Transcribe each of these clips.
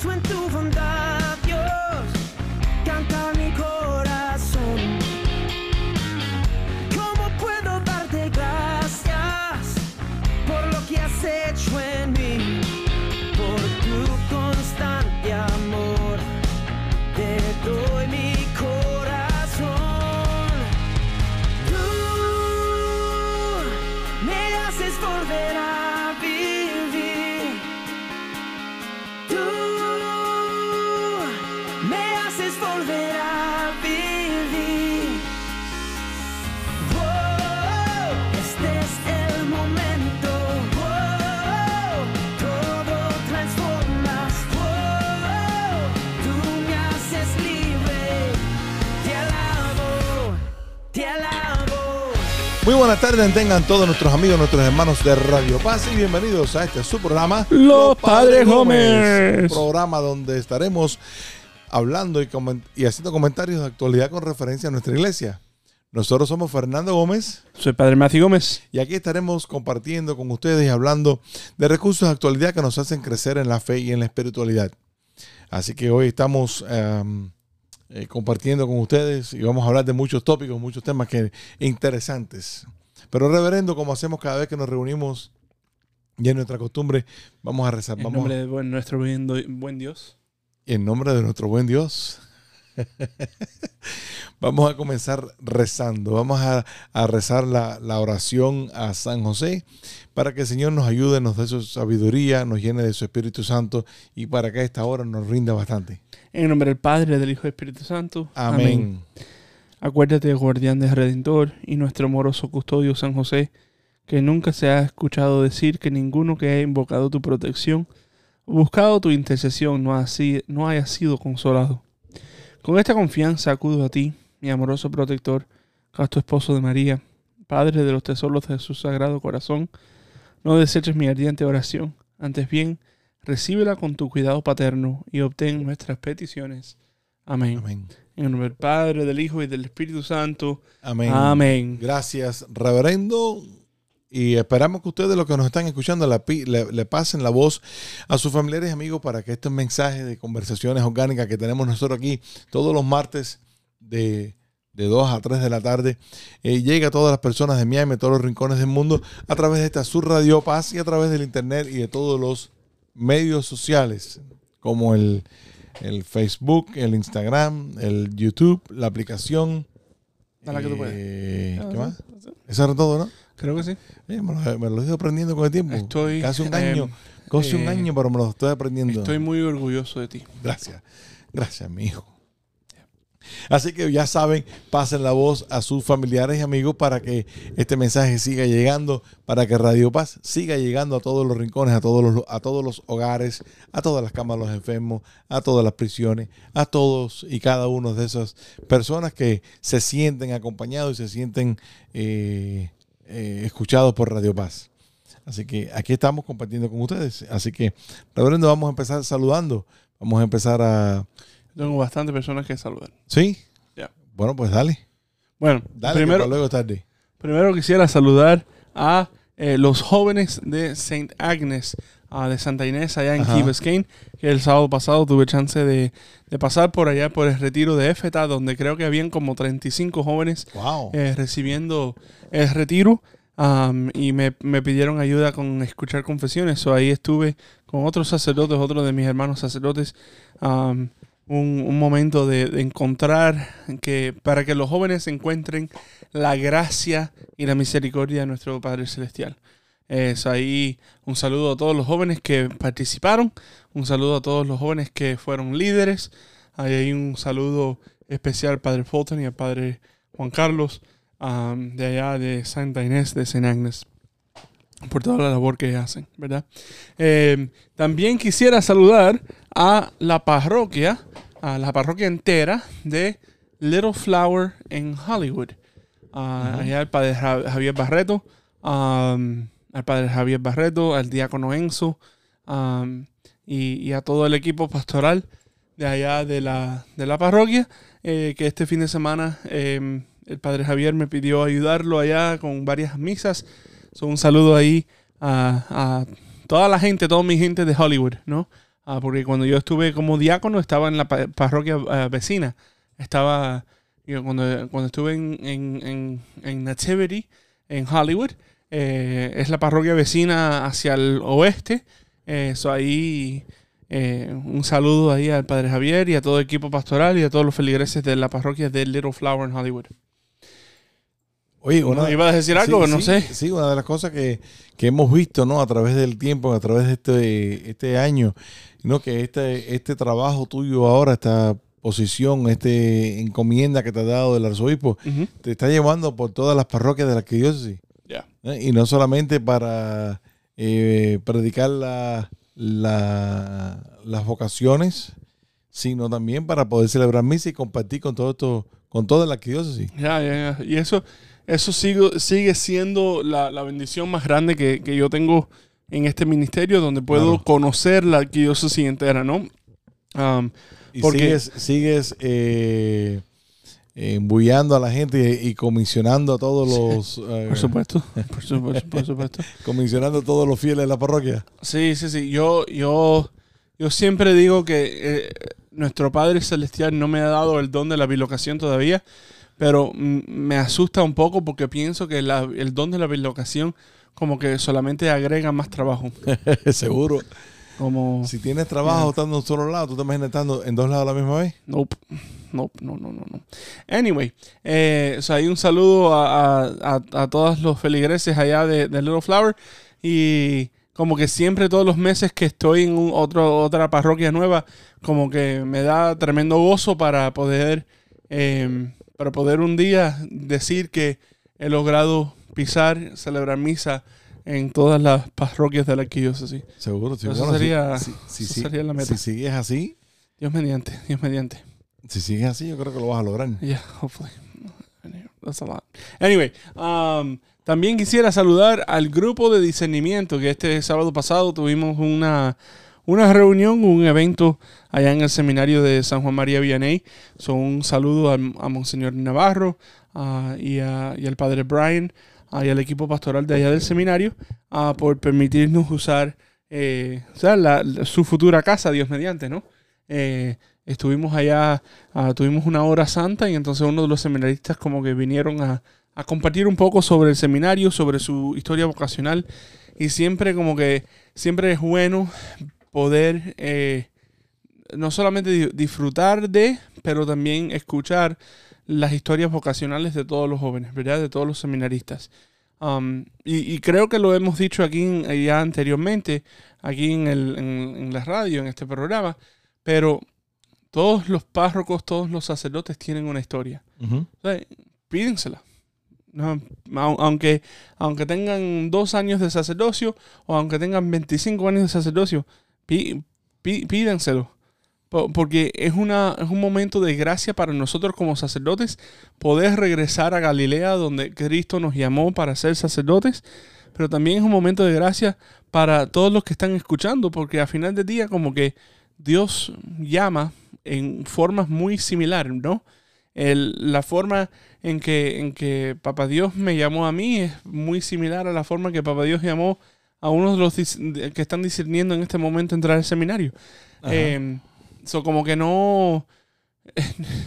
descanso en tu bondad, buenas tardes, tengan todos nuestros amigos, nuestros hermanos de Radio Paz y bienvenidos a este su programa Los Padres Gómez. Programa donde estaremos hablando y, haciendo comentarios de actualidad con referencia a nuestra iglesia. Nosotros somos Fernando Gómez Soy Padre Matthew Gómez. y aquí estaremos compartiendo con ustedes y hablando de recursos de actualidad que nos hacen crecer en la fe y en la espiritualidad. Así que hoy estamos em, eh, compartiendo con ustedes y vamos a hablar de muchos tópicos, muchos temas que interesantes. Pero reverendo, como hacemos cada vez que nos reunimos y es nuestra costumbre, vamos a rezar. En Vamos nombre de buen- nuestro buen, Dios. en nombre de nuestro buen Dios. Vamos a comenzar rezando. Vamos a, a rezar la, la oración a San José para que el Señor nos ayude, nos dé su sabiduría, nos llene de su Espíritu Santo y para que a esta hora nos rinda bastante. En nombre del Padre, del Hijo y del Espíritu Santo. Amén. Acuérdate, guardián del Redentor y nuestro amoroso custodio San José, que nunca se ha escuchado decir que ninguno que haya invocado tu protección o buscado tu intercesión no, no haya sido consolado. Con esta confianza acudo a ti, mi amoroso protector, casto esposo de María, Padre de los tesoros de su sagrado corazón. No deseches mi ardiente oración, antes bien, recíbela con tu cuidado paterno y obtén nuestras peticiones. Amén. En el nombre del Padre, del Hijo y del Espíritu Santo. Amén. Amén. Gracias, reverendo. Y esperamos que ustedes, los que nos están escuchando, la le, le pasen la voz a sus familiares y amigos para que estos mensajes de conversaciones orgánicas que tenemos nosotros aquí todos los martes de, de 2 a 3 de la tarde eh, llegue a todas las personas de Miami, a todos los rincones del mundo, a través de esta Sur Radio Paz y a través del Internet y de todos los medios sociales, como el, el Facebook, el Instagram, el YouTube, la aplicación. Dale que tú puedes. Eh, ¿Qué más? Eso era todo, ¿no? Creo que sí. Eh, me, lo, me lo he ido aprendiendo con el tiempo. Estoy, Casi un eh, año. Casi un eh, año, pero me lo estoy aprendiendo. Estoy muy orgulloso de ti. Gracias. Gracias, mi hijo. Así que ya saben, pasen la voz a sus familiares y amigos para que este mensaje siga llegando, para que Radio Paz siga llegando a todos los rincones, a todos los, a todos los hogares, a todas las camas de los enfermos, a todas las prisiones, a todos y cada uno de esas personas que se sienten acompañados y se sienten eh, eh, escuchados por Radio Paz. Así que aquí estamos compartiendo con ustedes. Así que, reverendo, vamos a empezar saludando. Vamos a empezar a... Tengo bastantes personas que saludar. ¿Sí? Ya. Bueno, pues dale. Bueno, Dale, primero, luego tarde. primero quisiera saludar a eh, los jóvenes de St. Agnes ah, de Santa Inés allá en Ajá. Key Biscayne, que el sábado pasado tuve chance de, de pasar por allá por el retiro de EFETA, donde creo que habían como 35 jóvenes Wow. eh, recibiendo el retiro am, y me, me pidieron ayuda con escuchar confesiones. So, ahí estuve con otros sacerdotes, otros de mis hermanos sacerdotes, un, un momento de, de encontrar que para que los jóvenes encuentren la gracia y la misericordia de nuestro Padre Celestial. Es ahí un saludo a todos los jóvenes que participaron, un saludo a todos los jóvenes que fueron líderes. Ahí hay un saludo especial al Padre Fulton y al Padre Juan Carlos um, de allá de Santa Inés de St. Agnes por toda la labor que hacen, ¿verdad? Eh, también quisiera saludar a la parroquia, a la parroquia entera de Little Flower en Hollywood. Ah, Allá el padre Ja- Javier Barreto, um, al padre Javier Barreto, al diácono Enzo um, y, y a todo el equipo pastoral de allá de la, de la parroquia, eh, que este fin de semana eh, el padre Javier me pidió ayudarlo allá con varias misas. So, un saludo ahí a, a toda la gente, toda mi gente de Hollywood, ¿no? Ah, porque cuando yo estuve como diácono estaba en la pa- parroquia ah, vecina. Estaba, cuando, cuando estuve en, en, en, en Nativity, en Hollywood, eh, es la parroquia vecina hacia el oeste. Eh, so ahí eh, un saludo ahí al Padre Javier y a todo el equipo pastoral y a todos los feligreses de la parroquia de Little Flower en Hollywood. Oye, una, ¿No ¿Ibas a decir algo? Sí, no sí, sé. Sí, una de las cosas que, que hemos visto, ¿no? A través del tiempo, a través de este, este año, ¿no? Que este, este trabajo tuyo ahora, esta posición, este encomienda que te ha dado el arzobispo, te está llevando por todas las parroquias de la arquidiócesis. Ya. ¿eh? Y no solamente para eh, predicar la, la- las vocaciones, sino también para poder celebrar misa y compartir con todo esto, con toda la arquidiócesis. Ya, ya, ya. Y eso, eso sigo- sigue siendo la, la bendición más grande que, que yo tengo en este ministerio, donde puedo Claro. conocer la arquidiócesis entera, ¿no? Um, Y Porque- sigues, sigues eh, embullando a la gente y, y comisionando a todos los eh, por supuesto, por supuesto, por supuesto. comisionando a todos los fieles de la parroquia. Sí, sí, sí. Yo, yo, yo siempre digo que eh, nuestro Padre Celestial no me ha dado el don de la bilocación todavía, pero me asusta un poco porque pienso que la- el don de la bilocación como que solamente agrega más trabajo. Seguro. Como... Si tienes trabajo estando en un solo lado, tú te imaginas estando en dos lados a la misma vez. Nope. Nope, no, no, no, no. Anyway, eh, o sea, hay un saludo a, a, a- a todos los feligreses allá de, de Little Flower y como que siempre todos los meses que estoy en un otro, otra parroquia nueva, como que me da tremendo gozo para poder, eh, para poder un día decir que he logrado pisar, celebrar misa en todas las parroquias de la arquidiócesis. Seguro. sí. Eso Bueno, sería- si, si- eso si- sería la meta. si sigues así, Dios mediante, Dios mediante. si sigues así, yo creo que lo vas a lograr. Yeah, hopefully. That's a lot. Anyway, um, también quisiera saludar al grupo de discernimiento que este sábado pasado tuvimos una, una reunión, un evento allá en el seminario de San Juan María Vianney. So, un saludo al- a, Monseñor Navarro y, a- al Padre Brian ah, y al equipo pastoral de allá del seminario por permitirnos usar eh, su futura casa, Dios mediante, ¿no? Eh, estuvimos allá, ah, tuvimos una hora santa y entonces uno de los seminaristas como que vinieron a, a compartir un poco sobre el seminario, sobre su historia vocacional y siempre como que siempre es bueno poder eh, no solamente di- disfrutar de, pero también escuchar las historias vocacionales de todos los jóvenes, ¿verdad? De todos los seminaristas. Um, y, y creo que lo hemos dicho aquí en- ya anteriormente, aquí en, el, en, en la radio, en este programa, pero todos los párrocos, todos los sacerdotes tienen una historia. O sea, pídensela. No, aunque, aunque tengan dos años de sacerdocio o aunque tengan 25 años de sacerdocio, pí- pí- pídenselo. Po- Porque es, una, es un momento de gracia para nosotros como sacerdotes poder regresar a Galilea donde Cristo nos llamó para ser sacerdotes, pero también es un momento de gracia para todos los que están escuchando, porque al final del día como que Dios llama en formas muy similares, ¿no? El- la forma en que, en que Papá Dios me llamó a mí es muy similar a la forma que Papá Dios llamó a uno de los de- que están discerniendo en este momento entrar al seminario. Eh, so como que no...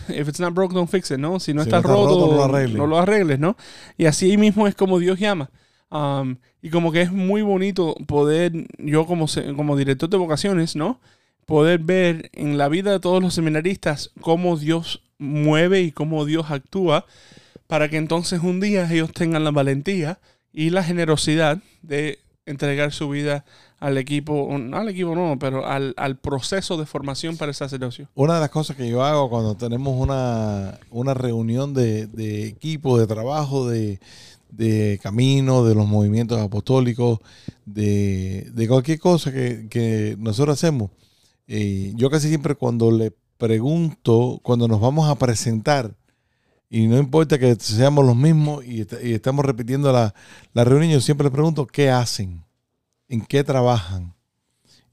If it's not broke, don't fix it, ¿no? Si no Si está, no está roto, roto, no lo arregles. no lo arregles, ¿no? Y así mismo es como Dios llama. Um, y como que es muy bonito poder, yo como, como director de vocaciones, ¿no? Poder ver en la vida de todos los seminaristas cómo Dios mueve y cómo Dios actúa para que entonces un día ellos tengan la valentía y la generosidad de entregar su vida al equipo, no al equipo no, pero al, al proceso de formación para el sacerdocio. Una de las cosas que yo hago cuando tenemos una, una reunión de, de equipo, de trabajo, de, de camino, de los movimientos apostólicos, de, de cualquier cosa que, que nosotros hacemos, eh, yo casi siempre cuando le pregunto, cuando nos vamos a presentar, y no importa que seamos los mismos y, y estamos repitiendo la, la reunión, yo siempre les pregunto qué hacen, en qué trabajan.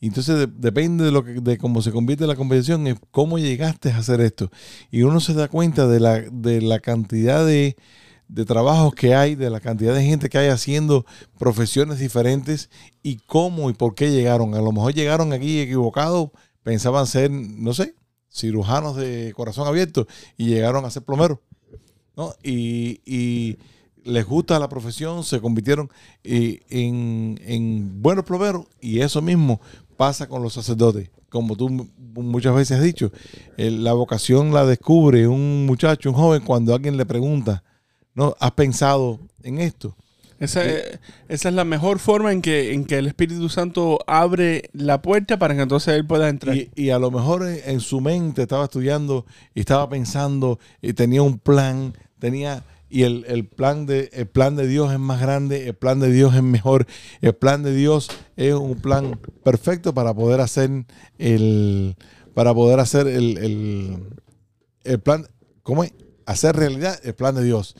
Entonces de- depende de lo que, de cómo se convierte la conversación, es cómo llegaste a hacer esto. Y uno se da cuenta de la, de la cantidad de, de trabajos que hay, de la cantidad de gente que hay haciendo profesiones diferentes y cómo y por qué llegaron. A lo mejor llegaron aquí equivocados, pensaban ser, no sé, cirujanos de corazón abierto y llegaron a ser plomeros. ¿no? Y, y les gusta la profesión, se convirtieron eh, en, en buenos plomeros y eso mismo pasa con los sacerdotes. Como tú muchas veces has dicho, eh, la vocación la descubre un muchacho, un joven, cuando alguien le pregunta, ¿no? ¿Has pensado en esto? Esa, eh, esa es la mejor forma en que, en que el Espíritu Santo abre la puerta para que entonces él pueda entrar. Y, y a lo mejor en, en su mente estaba estudiando y estaba pensando y tenía un plan, tenía y el, el plan de el plan de Dios es más grande, el plan de Dios es mejor, el plan de Dios es un plan perfecto para poder hacer el para poder hacer el, el, el plan, ¿cómo es? Hacer realidad el plan de Dios.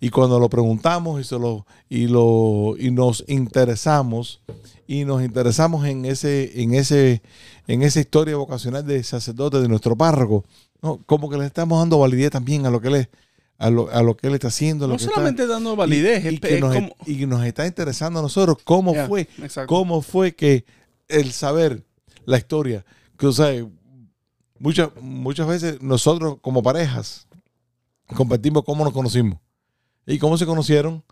Y cuando lo preguntamos y se lo y lo y nos interesamos y nos interesamos en ese en ese en esa historia vocacional de sacerdote de nuestro párroco, ¿no? como que le estamos dando validez también a lo que él es, a lo, a lo que él está haciendo, lo no que solamente está, dando validez, y, y que nos, como- y nos está interesando a nosotros cómo fue, exacto. cómo fue que el saber la historia, que o sea, muchas muchas veces nosotros como parejas compartimos cómo nos conocimos y cómo se conocieron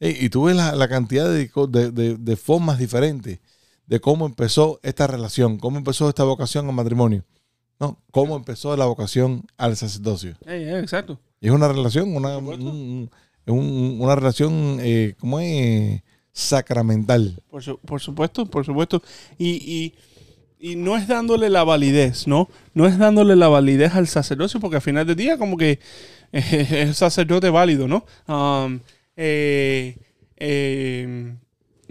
y, y tú ves la, la cantidad de, de- de- de formas diferentes de cómo empezó esta relación, cómo empezó esta vocación al matrimonio, ¿no? Cómo empezó la vocación al sacerdocio. Eh, eh, exacto. Es una relación, una, un- un- una relación, eh, ¿cómo es? Sacramental. Por, su- por supuesto, por supuesto. Y, y, y no es dándole la validez, ¿no? No es dándole la validez al sacerdocio, porque al final del día, como que es sacerdote válido, ¿no? Um, eh, eh,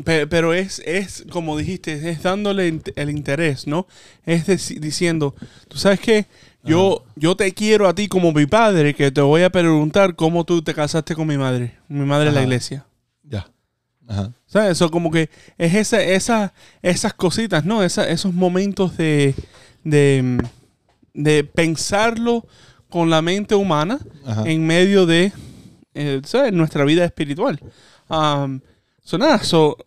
pero es, es, como dijiste, es dándole el interés, ¿no? Es diciendo, tú sabes qué, yo, yo te quiero a ti como mi padre, que te voy a preguntar cómo tú te casaste con mi madre, mi madre en la iglesia. Ya. Ajá. ¿Sabes? Eso como que es esa, esa, esas cositas, ¿no? Esa- esos momentos de, de, de pensarlo con la mente humana Ajá. en medio de eh, ¿sabes? nuestra vida espiritual. Um, so nada, so,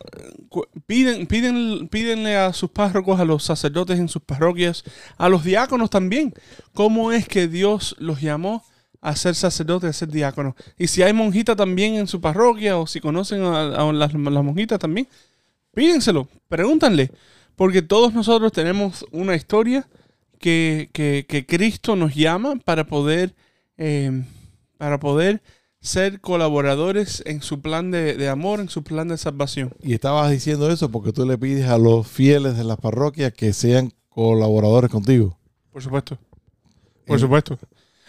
piden, piden, pídenle a sus párrocos, a los sacerdotes en sus parroquias, a los diáconos también, cómo es que Dios los llamó a ser sacerdotes, a ser diáconos. Y si hay monjita también en su parroquia, o si conocen a, las, monjitas también, pídenselo, pregúntanle, porque todos nosotros tenemos una historia que, que- que Cristo nos llama para poder, eh, para poder ser colaboradores en su plan de, de amor, en su plan de salvación. Y estabas diciendo eso porque tú le pides a los fieles de las parroquias que sean colaboradores contigo. Por supuesto. Por Eh, supuesto.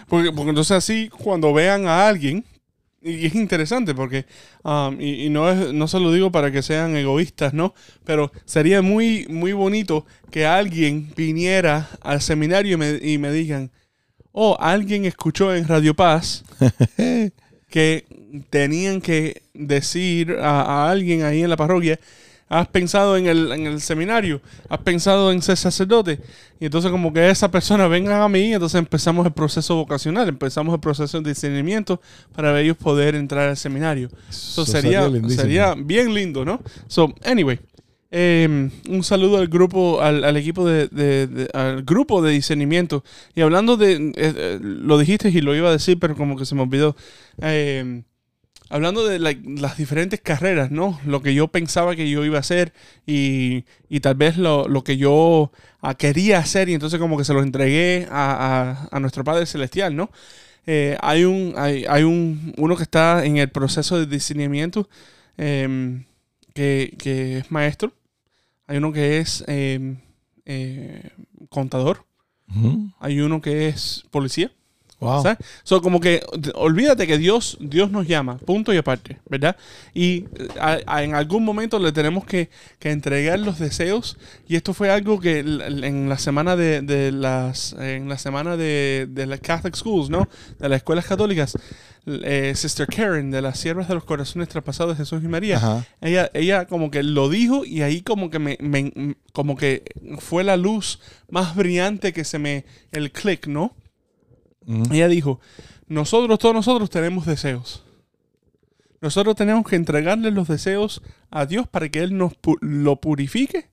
Porque, porque entonces así, cuando vean a alguien, y es interesante porque, um, y, y no, es, no se lo digo para que sean egoístas, ¿no? Pero sería muy, muy bonito que alguien viniera al seminario y me, y me digan, oh, alguien escuchó en Radio Paz que tenían que decir a, a alguien ahí en la parroquia, has pensado en el, en el seminario, has pensado en ser sacerdote. Y entonces como que esa persona venga a mí, entonces empezamos el proceso vocacional, empezamos el proceso de discernimiento para ellos poder entrar al seminario. So, Eso sería, sería bien lindo, ¿no? So, anyway. Eh, un saludo al grupo, al, al equipo de, de- de- al grupo de discernimiento. Y hablando de, eh, eh, lo dijiste y lo iba a decir, pero como que se me olvidó. Eh, hablando de like, las diferentes carreras, ¿no? Lo que yo pensaba que yo iba a hacer y, y tal vez lo, lo que yo ah, quería hacer y entonces como que se lo entregué a, a- a nuestro Padre Celestial, ¿no? Eh, hay un, hay, hay un, uno que está en el proceso de discernimiento em, que, que es maestro. Hay uno que es em, eh, contador. Hay uno que es policía. Wow. ¿Sabes? So, como que olvídate que Dios, Dios nos llama, punto y aparte, ¿verdad? Y a- a- en algún momento le tenemos que, que entregar los deseos. Y esto fue algo que en la semana de, de las en la semana de, de las Catholic Schools, ¿no? De las escuelas católicas, eh, Sister Karen de las Siervas de los Corazones Traspasados de Jesús y María. Ajá. Ella, ella como que lo dijo y ahí como que me, me- como que fue la luz más brillante que se me el click, ¿no? Ella dijo, nosotros, todos nosotros tenemos deseos. nosotros tenemos que entregarle los deseos a Dios para que Él nos pu- lo purifique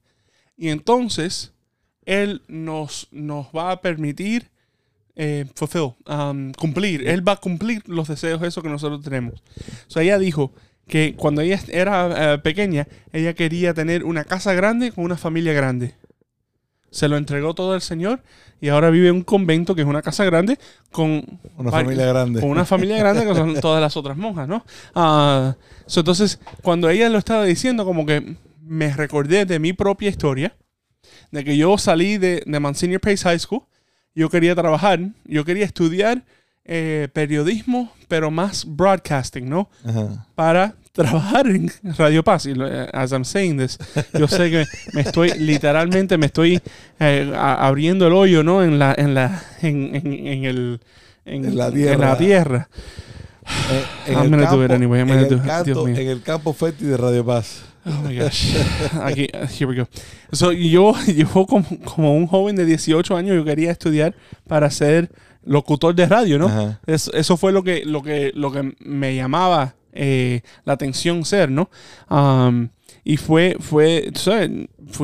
y entonces Él nos, nos va a permitir eh, fulfill, um, cumplir. Él va a cumplir los deseos esos que nosotros tenemos. O sea, ella dijo que cuando ella era eh, pequeña, ella quería tener una casa grande con una familia grande. Se lo entregó todo al Señor y ahora vive en un convento que es una casa grande con Una familia grande. con una familia grande que son todas las otras monjas, ¿no? Ah, so, entonces, cuando ella lo estaba diciendo, como que me recordé de mi propia historia, de que yo salí de, de Monsignor Pace High School, yo quería trabajar, yo quería estudiar eh, periodismo, pero más broadcasting, ¿no? Ajá. para trabajar en Radio Paz. Y eh, as I'm saying this, yo sé que me estoy, literalmente me estoy eh, a- abriendo el hoyo, ¿no? En la, en la, en, en- en el, en, la en tierra. la tierra. En, el campo, it anyway, en, el canto- en campo fértil de Radio Paz. Oh my gosh. Aquí, here we go. So, yo, yo como, como un joven de 18 años, yo quería estudiar para ser locutor de radio, ¿no? Es- eso fue lo que, lo que, lo que me llamaba eh, la atención ser, ¿no? Y fue, fue, sabes,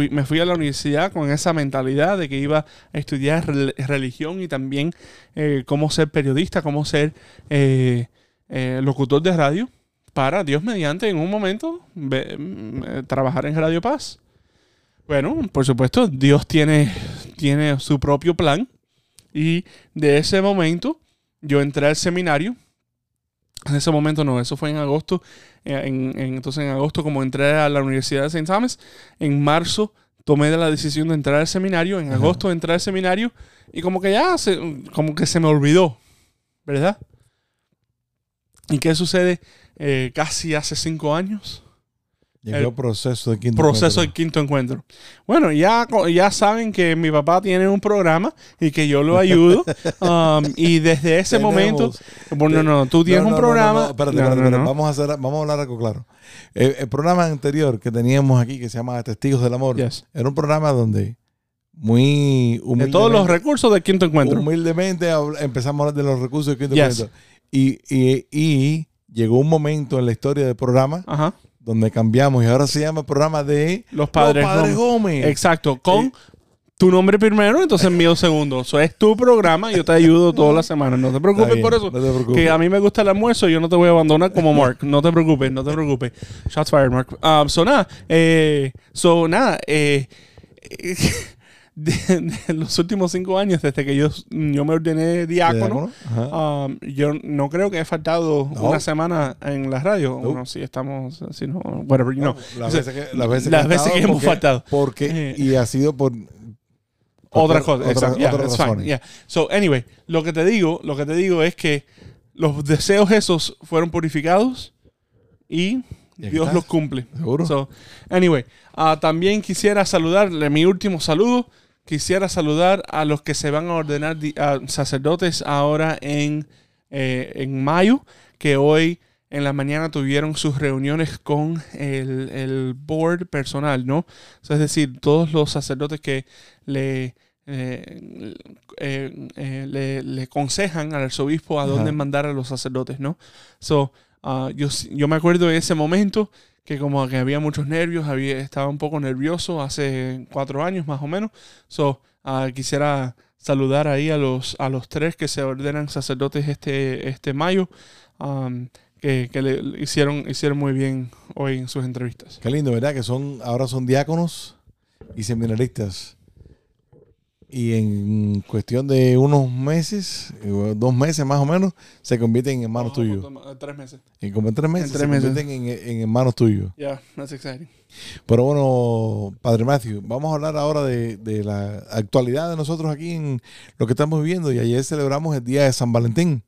me fui a la universidad con esa mentalidad de que iba a estudiar rel- religión y también eh, cómo ser periodista, cómo ser eh, eh, locutor de radio para Dios mediante en un momento mm, trabajar en Radio Paz. Bueno, por supuesto, Dios tiene, tiene su propio plan y de ese momento yo entré al seminario. En ese momento no, eso fue en agosto. eh, en- en- entonces en agosto como entré a la Universidad de St. Thomas, en marzo tomé la decisión de entrar al seminario, en agosto entré al seminario y como que ya se, como que se me olvidó, ¿verdad? ¿Y qué sucede eh, casi hace cinco años? Llegó El proceso de quinto proceso del encuentro. quinto encuentro. Bueno, ya, ya saben que mi papá tiene un programa y que yo lo ayudo. um, y desde ese Tenemos- momento, bueno, no, no, tú tienes No, no, un programa. No, espérate, espérate, espérate. Vamos, a hacer, vamos a hablar algo claro. El, el programa anterior que teníamos aquí, que se llama Testigos del Amor, Yes. era un programa donde muy De humildemente, todos los recursos del quinto encuentro. humildemente empezamos a hablar de los recursos del quinto Yes. encuentro. Y, y, y llegó un momento en la historia del programa Ajá. Donde cambiamos y ahora se llama el programa de Los padres. Los Padres Gómez. Gómez. Exacto. Con tu nombre primero, entonces mío segundo. Eso es tu programa. Yo te ayudo todas las semanas. No te preocupes bien, por eso. No te preocupes. Que a mí me gusta el almuerzo, yo no te voy a abandonar como Mark. No te preocupes, no te preocupes. Shots fired, Mark. Um, so nada, eh, so nada, eh, de, de los últimos cinco años, desde que yo, yo me ordené diácono, um, yo no creo que he faltado No. una semana en la radio. No. Bueno, sí estamos, si no, whatever, you know. Las O sea, veces que, las veces las que, veces que estado hemos porque- faltado. Porque, Eh. y ha sido por Otra por- cosa, otra- exacto. Yeah, that's fine, yeah. So, anyway, lo que te digo, lo que te digo es que los deseos esos fueron purificados y Dios los cumple. Seguro. So, anyway, ah, también quisiera saludarle mi último saludo. Quisiera saludar a los que se van a ordenar a sacerdotes ahora en, eh, en mayo, que hoy en la mañana tuvieron sus reuniones con el, el board personal, ¿no? O sea, es decir, todos los sacerdotes que le, eh, eh, eh, le, le aconsejan al arzobispo a dónde Ajá. mandar a los sacerdotes, ¿no? So, ah, yo, yo me acuerdo de ese momento que como que había muchos nervios, había, estaba un poco nervioso hace cuatro años más o menos. So, ah, quisiera saludar ahí a los, a los tres que se ordenan sacerdotes este, este mayo, que, que le hicieron, hicieron muy bien hoy en sus entrevistas. Qué lindo, ¿verdad? Que son ahora son diáconos y seminaristas. Y en cuestión de unos meses, eh, dos meses más o menos, se convierten en hermanos tuyos. Tres meses. Y como en tres meses En tres se meses. convierten en, en hermanos tuyos. Yeah, that's exciting. Pero bueno, Padre Matthew, vamos a hablar ahora de, de la actualidad de nosotros aquí en lo que estamos viviendo. Y ayer celebramos el día de San Valentín.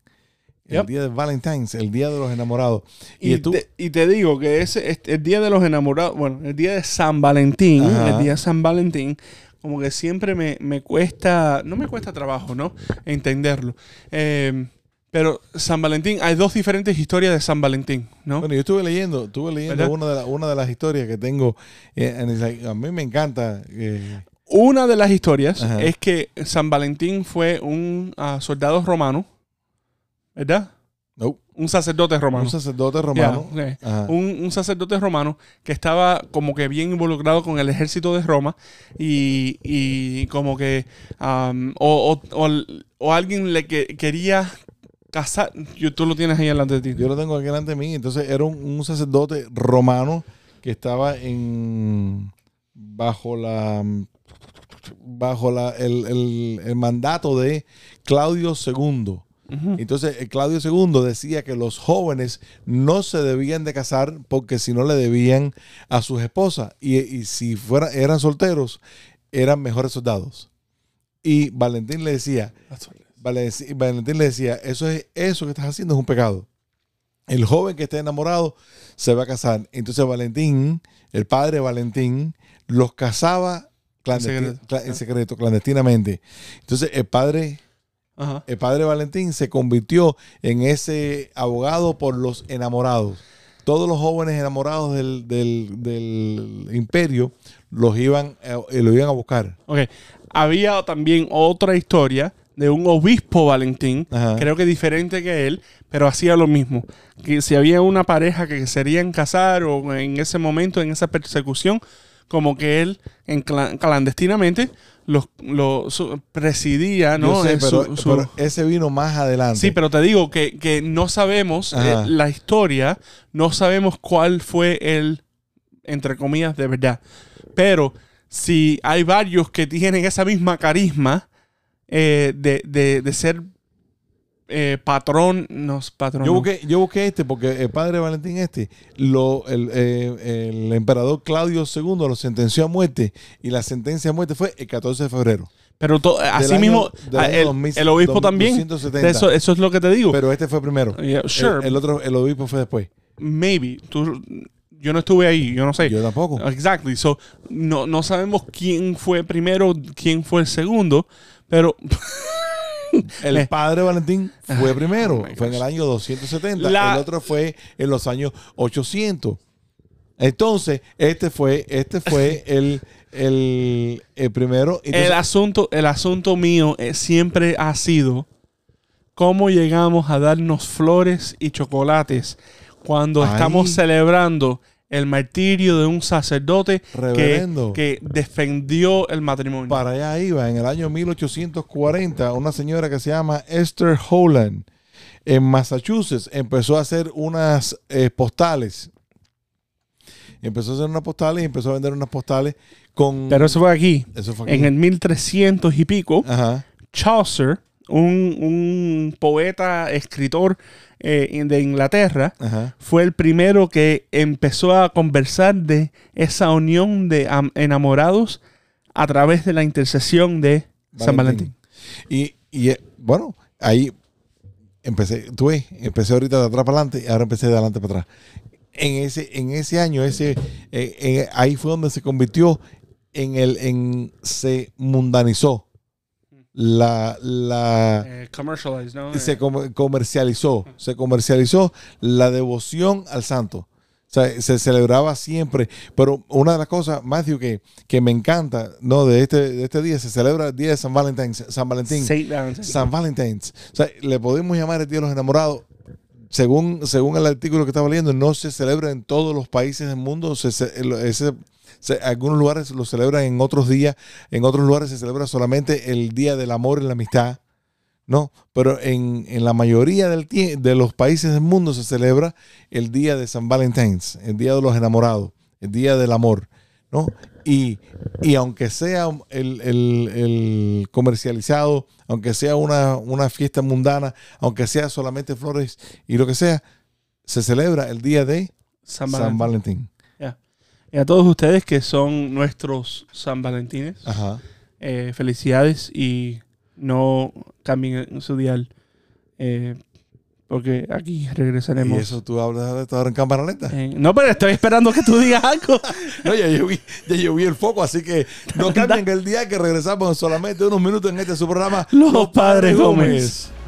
El Yep. día de Valentine's, el día de los enamorados. Y, Y, tú, te, y te digo que ese, este- el día de los enamorados, bueno, el día de San Valentín, Ajá. el día de San Valentín, como que siempre me, me cuesta, no me cuesta trabajo, ¿no? Entenderlo. Eh, pero San Valentín, hay dos diferentes historias de San Valentín, ¿no? Bueno, yo estuve leyendo, estuve leyendo una de, la- una de las historias que tengo. eh, a mí me encanta. eh, Una de las historias Ajá. es que San Valentín fue un ah, soldado romano, ¿verdad? No, Un sacerdote romano. un sacerdote romano. Un, un sacerdote romano que estaba como que bien involucrado con el ejército de Roma y, y como que um, o, o- o- o alguien le que, quería casar. Yo, tú lo tienes ahí delante de ti. Yo lo tengo aquí delante de mí. Entonces era un, un sacerdote romano que estaba en bajo la bajo la, el, el- el mandato de Claudio II. Entonces eh, Claudio II decía que los jóvenes no se debían de casar porque si no le debían a sus esposas y, y si fuera, eran solteros eran mejores soldados. Y Valentín le decía, Valentín le decía, eso es eso que estás haciendo es un pecado. El joven que esté enamorado se va a casar. Entonces Valentín, el padre Valentín, los casaba clandesti- secreto. en secreto, clandestinamente. Entonces el padre, Ajá. el padre Valentín se convirtió en ese abogado por los enamorados. Todos los jóvenes enamorados del, del- del imperio los iban, eh, lo iban a buscar. Ok. Había también otra historia de un obispo Valentín, Ajá. creo que diferente que él, pero hacía lo mismo. Que si había una pareja que querían casar o en ese momento, en esa persecución, como que él en cla- clandestinamente los, los su- presidía, ¿no? Yo sé, pero, su- su- pero ese vino más adelante. Sí, pero te digo que, que no sabemos eh, la historia, no sabemos cuál fue el, entre comillas, de verdad. Pero si hay varios que tienen esa misma carisma eh, de, de- de ser eh, patrón, no es patrón. Yo busqué, yo busqué este porque el padre Valentín este, lo, el, eh, el emperador Claudio II lo sentenció a muerte y la sentencia a muerte fue el 14 de febrero. Pero to- así año- mismo, el, 2000, el obispo también. 270. Eso, eso es lo que te digo. Pero este fue primero. Yeah, sure, El, el otro, el obispo fue después. maybe. Tú- yo no estuve ahí, yo no sé. Yo tampoco. Exactly. So, no, no sabemos quién fue primero, quién fue el segundo, pero El Eh. padre Valentín fue primero. oh fue en el año 270. La- El otro fue en los años 800. Entonces, este fue, este fue el, el, el primero. Entonces, el asunto, el asunto mío eh, siempre ha sido cómo llegamos a darnos flores y chocolates cuando Ay. estamos celebrando el martirio de un sacerdote que, defendió el matrimonio. Para allá iba, en el año 1840, una señora que se llama Esther Holland en Massachusetts empezó a hacer unas eh, postales. Empezó a hacer unas postales y empezó a vender unas postales con... Pero eso fue aquí. eso fue aquí. En el 1300 y pico, Ajá. Chaucer, un, un poeta, escritor eh, de Inglaterra, Ajá. fue el primero que empezó a conversar de esa unión de am- enamorados a través de la intercesión de San Valentín. Y, y, eh, bueno, ahí empecé, tú ves, empecé ahorita de atrás para adelante y ahora empecé de adelante para atrás. En ese, en ese año, ese, eh, ahí fue donde se convirtió en el, en, se mundanizó. La, la, Eh, commercialized, ¿no? se com- comercializó, se comercializó la devoción al santo. O sea, se celebraba siempre. Pero una de las cosas, Matthew, que, que me encanta, ¿no? De este, de este día, se celebra el día de San Valentín. San Valentín. San Valentín. O sea, le podemos llamar el Día de los Enamorados. Según, según el artículo que estaba leyendo, no se celebra en todos los países del mundo. Se, se- el- ese- se- algunos lugares lo celebran en otros días, en otros lugares se celebra solamente el Día del Amor y la Amistad. No, pero en, en la mayoría del de los países del mundo se celebra el Día de San Valentín, el Día de los Enamorados, el Día del Amor. ¿no? Y, y aunque sea el, el- el comercializado, aunque sea una, una fiesta mundana, aunque sea solamente flores y lo que sea, se celebra el día de San San Valentín. Y a todos ustedes que son nuestros San Valentines, Ajá. eh, felicidades y no cambien su dial. eh, porque aquí regresaremos. Y eso tú hablas de ahora en cámara lenta. Eh, no, pero estoy esperando que tú digas algo. No, ya yo, vi, ya yo vi el foco, así que no cambien el día que regresamos en solamente unos minutos en este su programa. Los Padres Gómez. Cantemos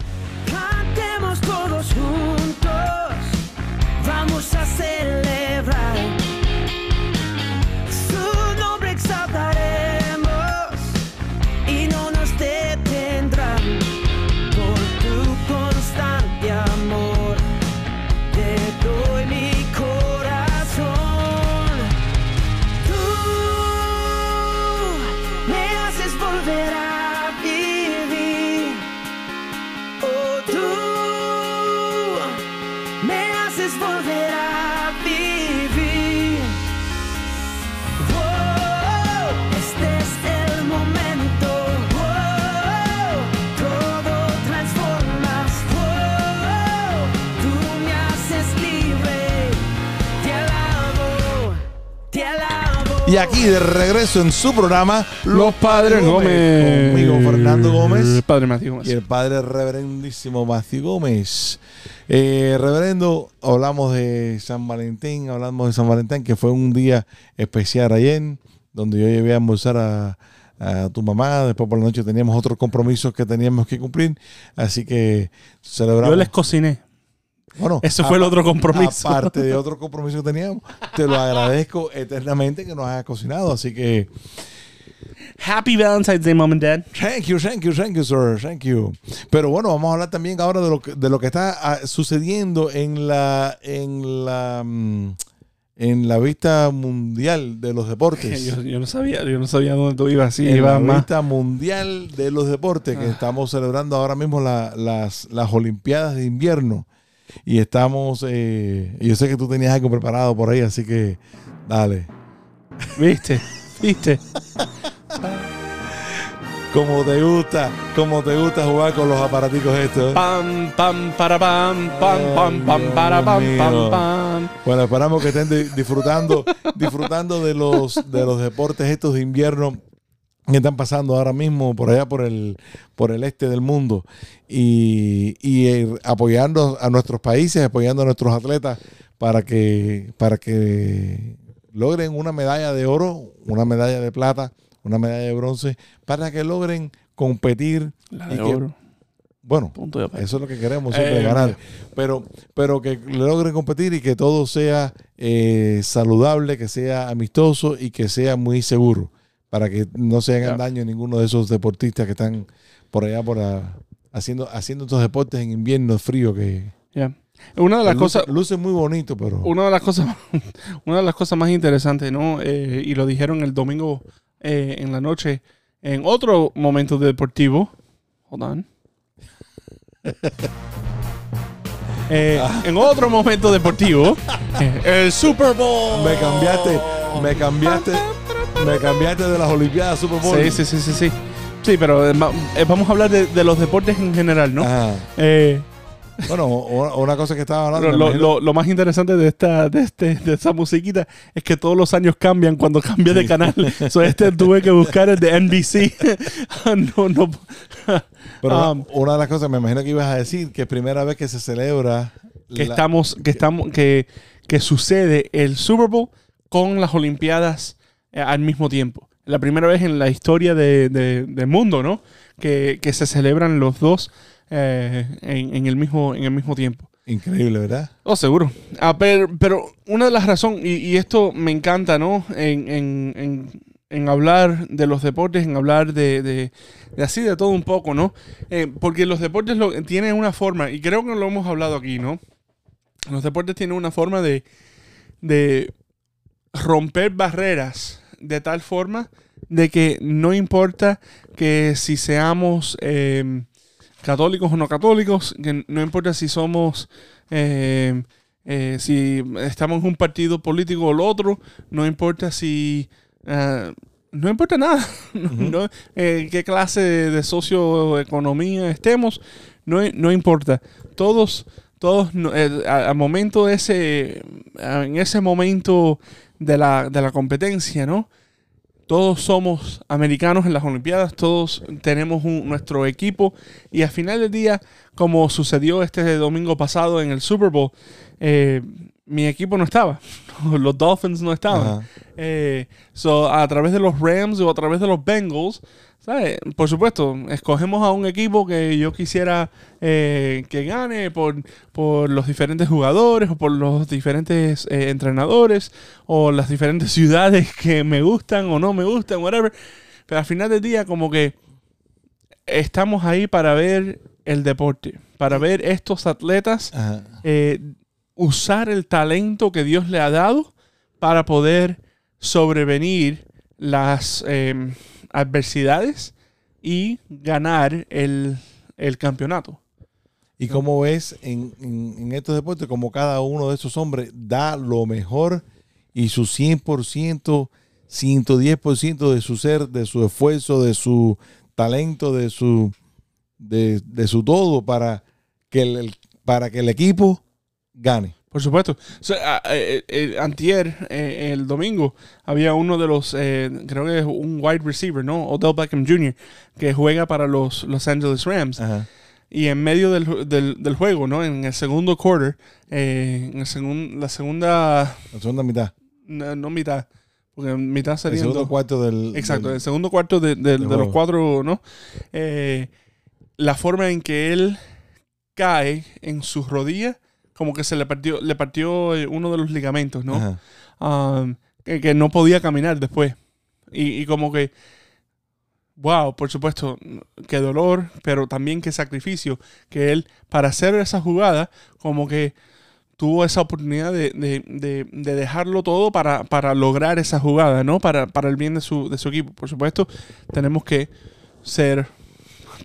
de regreso en su programa, Los Padres Gómez. Conmigo, Fernando Gómez. Padre Matthew Gómez. Y el padre reverendísimo Matthew Gómez. Eh, reverendo, hablamos de San Valentín, hablamos de San Valentín, que fue un día especial ayer, donde yo llevé a almorzar a, a tu mamá. Después por la noche teníamos otros compromisos que teníamos que cumplir. Así que celebramos. Yo les cociné. Bueno, Ese fue el otro compromiso. Aparte de otro compromiso que teníamos, te lo agradezco eternamente que nos hayas cocinado. Así que, Happy Valentine's Day, Mom and Dad. thank you, thank you, thank you, sir, thank you. Pero bueno, vamos a hablar también ahora de lo que, de lo que está ah, sucediendo en la, en la, mm, en la vista mundial de los deportes. Yo, yo no sabía, yo no sabía dónde tú ibas. Sí, en la más. vista mundial de los deportes, que Ah. estamos celebrando ahora mismo la- las, las Olimpiadas de invierno. Y estamos, eh, yo sé que tú tenías algo preparado por ahí, así que dale. ¿Viste? ¿Viste? Como te gusta, como te gusta jugar con los aparaticos estos. Pam, pam, para pam, pam, pam, pam, para pam, pam, pam. Bueno, esperamos que estén di- disfrutando, disfrutando de los, de los deportes estos de invierno que están pasando ahora mismo por allá por el, por el este del mundo y, y, eh, apoyando a nuestros países, apoyando a nuestros atletas para que, para que logren una medalla de oro, una medalla de plata, una medalla de bronce, para que logren competir La y de que- bueno, Punto de eso es lo que queremos siempre, Eh, ganar. Pero, pero que logren competir y que todo sea eh, saludable, que sea amistoso y que sea muy seguro. Para que no se hagan daño a ninguno de esos deportistas que están por allá por a- haciendo, haciendo estos deportes en invierno frío que. Una de las cosas, luce, muy bonito, pero una de las cosas, una de las cosas más interesantes, ¿no? Eh, y lo dijeron el domingo eh, en la noche en otro momento deportivo. Hold on. Eh, en otro momento deportivo, el Super Bowl. me cambiaste, me cambiaste, me cambiaste de las Olimpiadas Super Bowl. Sí, sí, sí, sí, sí. Sí, pero eh, va- eh, vamos a hablar de, de los deportes en general, ¿no? Ajá. Eh, Bueno, una, una cosa que estaba hablando. Lo, me lo- imagino- lo- lo más interesante de esta, de este, de esta musiquita es que todos los años cambian cuando cambia de canal. so, este tuve que buscar el de NBC. no, no. Pero Um, una de las cosas, me imagino que ibas a decir, que es primera vez que se celebra. que la- estamos, que estamos, que, que sucede el Super Bowl con las Olimpiadas al mismo tiempo. La primera vez en la historia de- de- del mundo, ¿no? Que, que se celebran los dos eh, en, en el mismo, en el mismo tiempo. Increíble, ¿verdad? Oh, seguro. Ah, pero, pero una de las razones, y, y esto me encanta, ¿no? En, en- en- en hablar de los deportes, en hablar de, de- de así de todo un poco, ¿no? Eh, porque los deportes lo, tienen una forma, y creo que lo hemos hablado aquí, ¿no? Los deportes tienen una forma de, de romper barreras de tal forma de que no importa que si seamos eh, católicos o no católicos, que no importa si somos, eh, eh, si estamos en un partido político o el otro, no importa si, ah, no importa nada, no, eh, qué clase de, de socioeconomía estemos, no, no importa. Todos, todos, eh, al momento de ese, en ese momento de la, de la competencia, ¿no? Todos somos americanos en las Olimpiadas, todos tenemos un- nuestro equipo y al final del día, como sucedió este domingo pasado en el Super Bowl, eh, mi equipo no estaba, los Dolphins no estaban. Eh, so, a través de los Rams o a través de los Bengals, ¿sabes? Por supuesto, escogemos a un equipo que yo quisiera eh, que gane por, por los diferentes jugadores o por los diferentes eh, entrenadores o las diferentes ciudades que me gustan o no me gustan, whatever. Pero al final del día, como que estamos ahí para ver el deporte, para ver estos atletas eh, usar el talento que Dios le ha dado para poder sobrevenir las eh, adversidades y ganar el, el campeonato. Y como ves en, en- estos deportes, como cada uno de esos hombres da lo mejor y su 100%, 110% de su ser, de su esfuerzo, de su talento, de su, de, de su todo para que el, para que el equipo gane. Por supuesto. O sea, a- eh, eh, antier, eh, el domingo, había uno de los, eh, creo que es un wide receiver, ¿no? Odell Beckham Jr., que juega para los Los Angeles Rams. Ajá. Y en medio del, del, del juego, ¿no? En el segundo quarter, eh, en el segun- la segunda, La segunda mitad. no, no mitad, porque en mitad El serían segundo dos. cuarto del. Exacto, del- el segundo cuarto de, de- de los cuatro, ¿no? Eh, la forma en que él cae en sus rodillas, como que se le partió, le partió eh, uno de los ligamentos, ¿no? Um, que, que no podía caminar después. Y, y como que, wow, por supuesto, qué dolor, pero también qué sacrificio, que él, para hacer esa jugada, como que tuvo esa oportunidad de, de- de- de dejarlo todo para, para lograr esa jugada, ¿no? Para, para el bien de su, de su equipo. Por supuesto, tenemos que ser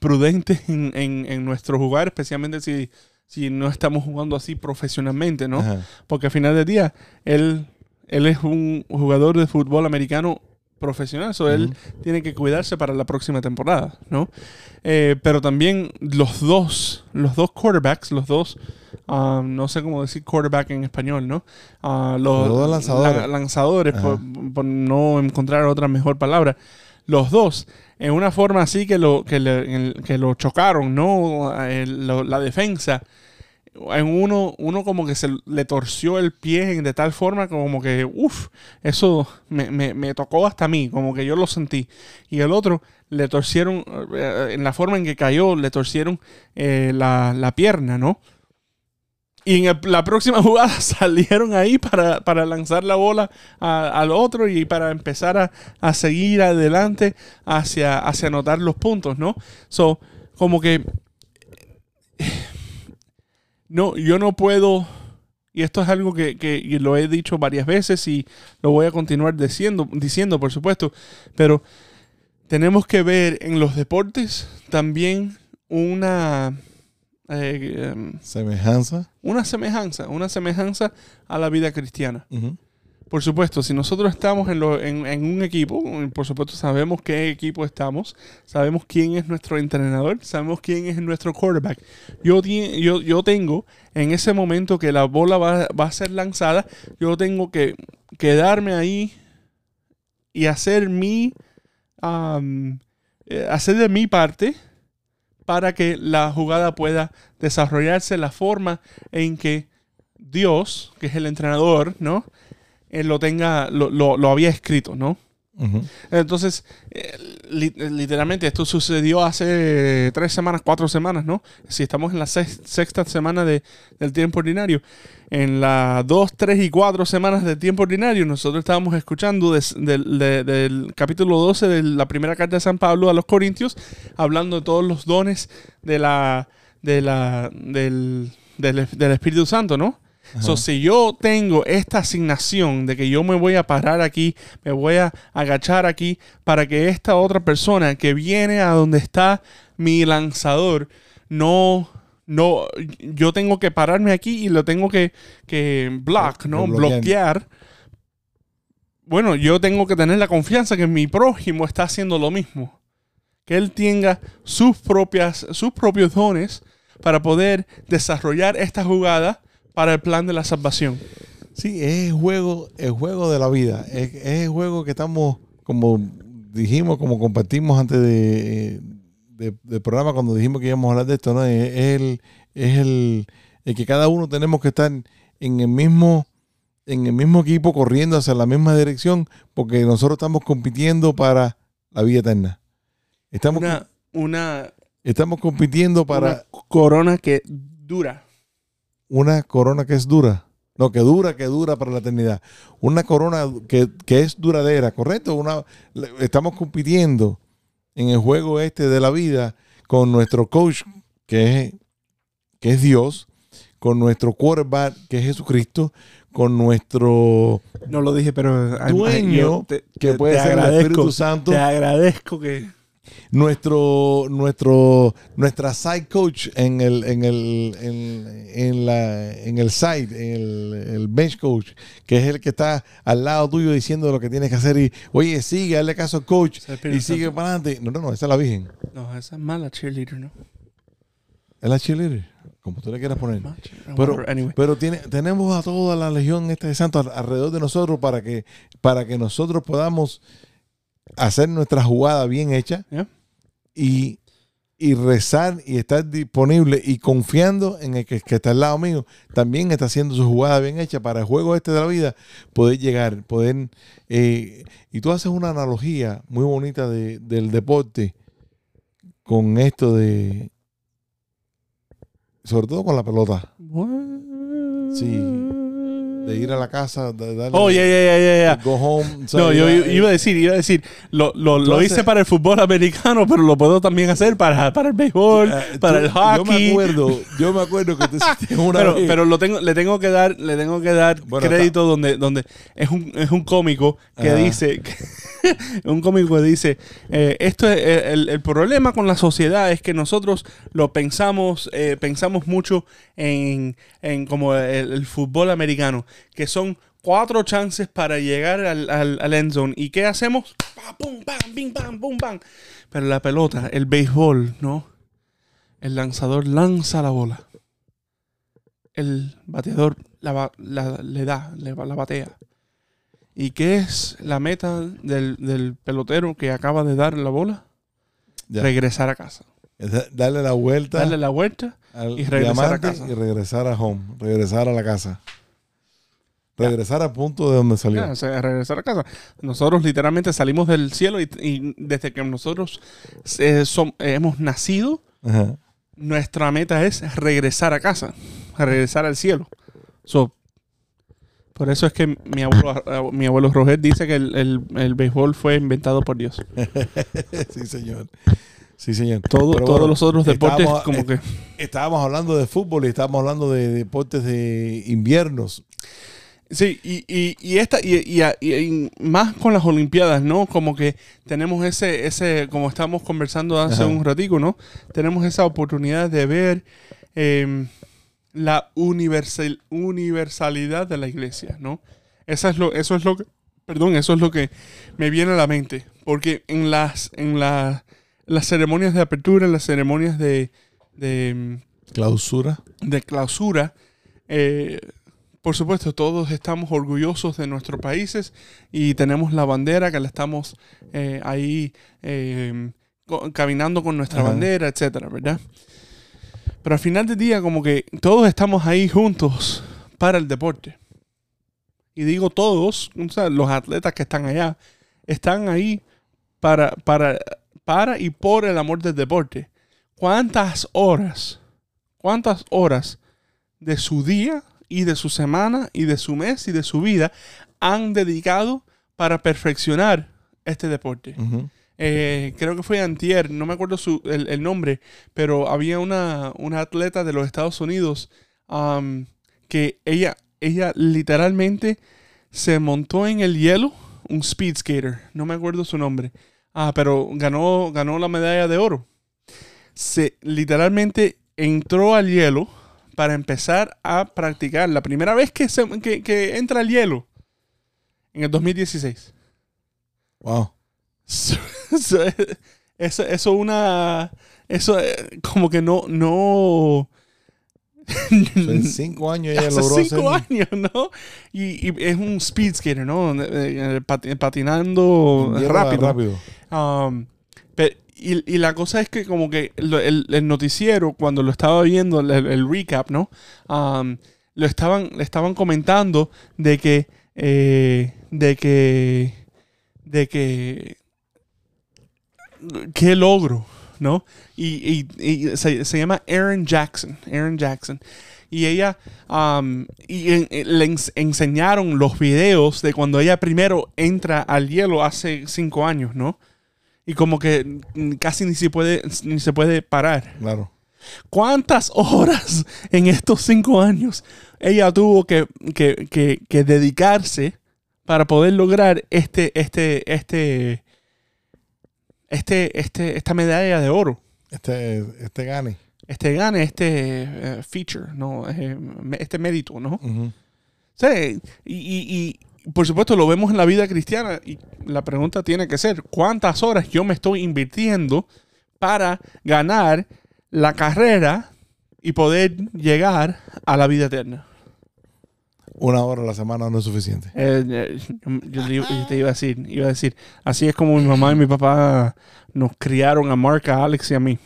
prudentes en, en- en nuestro jugar, especialmente si, si no estamos jugando así profesionalmente, ¿no? Ajá. Porque al final del día, él, él es un jugador de fútbol americano profesional, so él tiene que cuidarse para la próxima temporada, ¿no? Eh, pero también los dos, los dos quarterbacks, los dos, ah, no sé cómo decir quarterback en español, ¿no? Ah, los Los dos lanzadores. la- lanzadores, por, por no encontrar otra mejor palabra. Los dos, en una forma así que lo, que le- que lo chocaron, ¿no? El- lo- la defensa en uno, uno como que se le torció el pie de tal forma como que, uff, eso me, me- tocó hasta a mí, como que yo lo sentí. Y el otro le torcieron, eh, en la forma en que cayó, le torcieron eh, la, la pierna, ¿no? Y en la próxima jugada salieron ahí para, para lanzar la bola al otro y para empezar a, a seguir adelante hacia, hacia anotar los puntos, ¿no? So, como que no, yo no puedo, y esto es algo que, que- lo he dicho varias veces y lo voy a continuar diciendo, diciendo, por supuesto, pero tenemos que ver en los deportes también una, eh, em, Semejanza. una semejanza, una semejanza a la vida cristiana. Por supuesto, si nosotros estamos en, un equipo, por supuesto sabemos qué equipo estamos, sabemos quién es nuestro entrenador, sabemos quién es nuestro quarterback. Yo, yo, yo tengo, en ese momento que la bola va, va a ser lanzada, yo tengo que quedarme ahí y hacer mi, eh, hacer de mi parte para que la jugada pueda desarrollarse la forma en que Dios, que es el entrenador, ¿no? Él lo tenga, lo, lo- lo había escrito, ¿no? Entonces, eh, li- literalmente esto sucedió hace tres semanas, cuatro semanas, ¿no? Si estamos en la sex- sexta semana de- del tiempo ordinario, en las dos, tres y cuatro semanas del tiempo ordinario, nosotros estábamos escuchando de- del capítulo 12 de la primera carta de San Pablo a los Corintios, hablando de todos los dones de la, de la, del, del, del Espíritu Santo, ¿no? So, si yo tengo esta asignación de que yo me voy a parar aquí, me voy a agachar aquí para que esta otra persona que viene a donde está mi lanzador no no yo tengo que pararme aquí y lo tengo que que block, ¿no? Que bloquear. bloquear. Bueno, yo tengo que tener la confianza que mi prójimo está haciendo lo mismo. Que él tenga sus propias sus propios dones para poder desarrollar esta jugada para el plan de la salvación. Sí, es el juego, el juego de la vida. Es, es el juego que estamos, como dijimos, como compartimos antes de, de- del programa, cuando dijimos que íbamos a hablar de esto, ¿no? Es, el, es el, el que cada uno tenemos que estar en el mismo en el mismo equipo corriendo hacia la misma dirección porque nosotros estamos compitiendo para la vida eterna. Estamos, Una, una, estamos compitiendo para una corona que dura. Una corona que es dura. No, que dura, que dura para la eternidad. Una corona que, que es duradera, ¿correcto? Una, estamos compitiendo en el juego este de la vida con nuestro coach, que es, que es Dios, con nuestro quarterback, que es Jesucristo, con nuestro No lo dije, pero Dueño te- que puede te ser el agradezco, Espíritu Santo. Te agradezco que nuestro, nuestro, nuestra side coach en el, en el, en, en la, en el side, en el, el bench coach, que es el que está al lado tuyo diciendo lo que tienes que hacer y, oye, sigue, hazle caso al coach y sigue para adelante. No, no, no, esa es la Virgen. No, esa es mala cheerleader, ¿no? Es la cheerleader, como tú le quieras poner. Pero, pero tiene, tenemos a toda la legión este de santos al- alrededor de nosotros para que, para que nosotros podamos hacer nuestra jugada bien hecha Yeah. y, y rezar y estar disponible y confiando en el que, que está al lado mío, también está haciendo su jugada bien hecha para el juego este de la vida, poder llegar, poder... eh, y tú haces una analogía muy bonita de- del deporte con esto de... Sobre todo con la pelota. Sí, de ir a la casa, de darle Oh, ya, ya, ya, ya. go home. o sea, No, yo a- iba a decir, iba a decir, lo, lo, lo hice para el fútbol americano, pero lo puedo también hacer para, para el béisbol, Eh, para tú- el hockey. Yo me acuerdo, yo me acuerdo que tú hiciste una pero, vez. pero lo tengo, le tengo que dar, le tengo que dar Bueno, crédito donde, donde es un, es un cómico que Ajá. dice, un cómico que dice, eh, esto es eh, el, problema con la sociedad es que nosotros lo pensamos, eh, pensamos mucho en, en como el, fútbol americano, que son cuatro chances para llegar al, al, al end zone. ¿Y qué hacemos? Pum, pam, bim, pam, pum, pam. Pero la pelota, el béisbol, ¿no? El lanzador lanza la bola el bateador le da, le, la batea. ¿Y qué es la meta del, del pelotero que acaba de dar la bola? Ya. Regresar a casa. Es darle la vuelta Darle la vuelta. y regresar a casa. y regresar a home, regresar a la casa. Regresar al punto de donde salió. ya, o sea, regresar a casa. Nosotros literalmente salimos del cielo y, y desde que nosotros eh, eh, hemos nacido, Ajá. nuestra meta es regresar a casa, regresar al cielo. So, por eso es que mi abuelo, eh, mi abuelo Roger dice que el, el- el béisbol fue inventado por Dios. sí, señor. Sí, señor. Todo- todos bueno, los otros deportes como eh, que... Estábamos hablando de fútbol y estábamos hablando de deportes de inviernos. Sí, y, y, y esta, y, y- más con las Olimpiadas, ¿no? Como que tenemos ese, ese, como estábamos conversando hace Ajá. un ratico, ¿no? Tenemos esa oportunidad de ver em, la universal, universalidad de la iglesia, ¿no? Esa es lo, eso es lo que, perdón, eso es lo que me viene a la mente. Porque en las, en la- las ceremonias de apertura, en las ceremonias de, de em, Clausura. de clausura, eh, por supuesto, todos estamos orgullosos de nuestros países y tenemos la bandera que la estamos eh, ahí eh, caminando con nuestra Ajá. bandera, etcétera, ¿verdad? Pero al final del día, como que todos estamos ahí juntos para el deporte. Y digo todos, los atletas que están allá, están ahí para, para, para y por el amor del deporte. ¿Cuántas horas, cuántas horas de su día y de su semana y de su mes y de su vida han dedicado para perfeccionar este deporte? Eh, creo que fue Antier, no me acuerdo su, el, el nombre, pero había una, una atleta de los Estados Unidos am, que ella, ella literalmente se montó en el hielo, un speed skater, no me acuerdo su nombre, ah, pero ganó, ganó la medalla de oro. Se literalmente entró al hielo para empezar a practicar. La primera vez que, se, que, que entra al hielo, en el 2016. Wow. Eso, eso, eso una. Eso eh, como que no. no En cinco años ella hace logró cinco hacer años, ¿no? Y, y es un speed skater, ¿no? Eh, eh, pati- patinando rápido. rápido. Um, pe- y, y la cosa es que como que lo- el, el noticiero, cuando lo estaba viendo, el, el recap, ¿no? Um, lo estaban, le estaban comentando de que, eh, de que, de que, qué logro, ¿no? Y, y- y se, se llama Aaron Jackson, Aaron Jackson. Y ella, um, y en- le ens- enseñaron los videos de cuando ella primero entra al hielo hace cinco años, ¿no? Y como que casi ni se puede, ni se puede parar. Claro. ¿Cuántas horas en estos cinco años ella tuvo que, que- que- que dedicarse para poder lograr este, este, este, este, este, esta medalla de oro. Este, este gane. Este gane, este eh, feature, ¿no? Eh, este mérito, ¿no? Sí, y, y- y, por supuesto lo vemos en la vida cristiana y la pregunta tiene que ser, ¿cuántas horas yo me estoy invirtiendo para ganar la carrera y poder llegar a la vida eterna? Una hora a la semana no es suficiente. Eh, eh, yo, te iba- yo te iba a decir, iba a decir, así es como mi mamá y mi papá nos criaron a Mark, a Alex y a mí.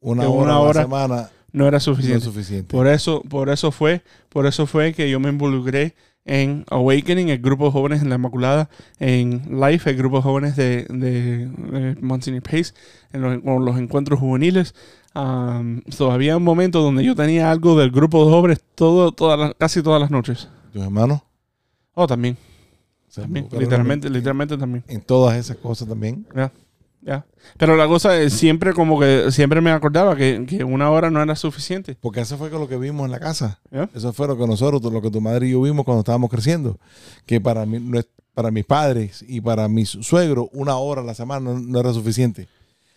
Una hora una a hora la semana No era no es suficiente. suficiente. Por eso, por eso fue, por eso fue que yo me involucré en Awakening, el grupo de jóvenes en la Inmaculada, en Life, el grupo de jóvenes de, de, eh, Monsignor Pace, en los, con los encuentros juveniles. Um, so, había un momento donde yo tenía algo del grupo de jóvenes todo, todas casi todas las noches. Tus hermanos Oh, también, se también, literalmente, en- literalmente también. En todas esas cosas también. Ya. Pero la cosa es siempre como que siempre me acordaba que, que una hora no era suficiente. Porque eso fue con lo que vimos en la casa. Eso fue lo que nosotros, lo que tu madre y yo vimos cuando estábamos creciendo. Que para, mí, nues- para mis padres y para mis suegros, una hora a la semana no, no era suficiente.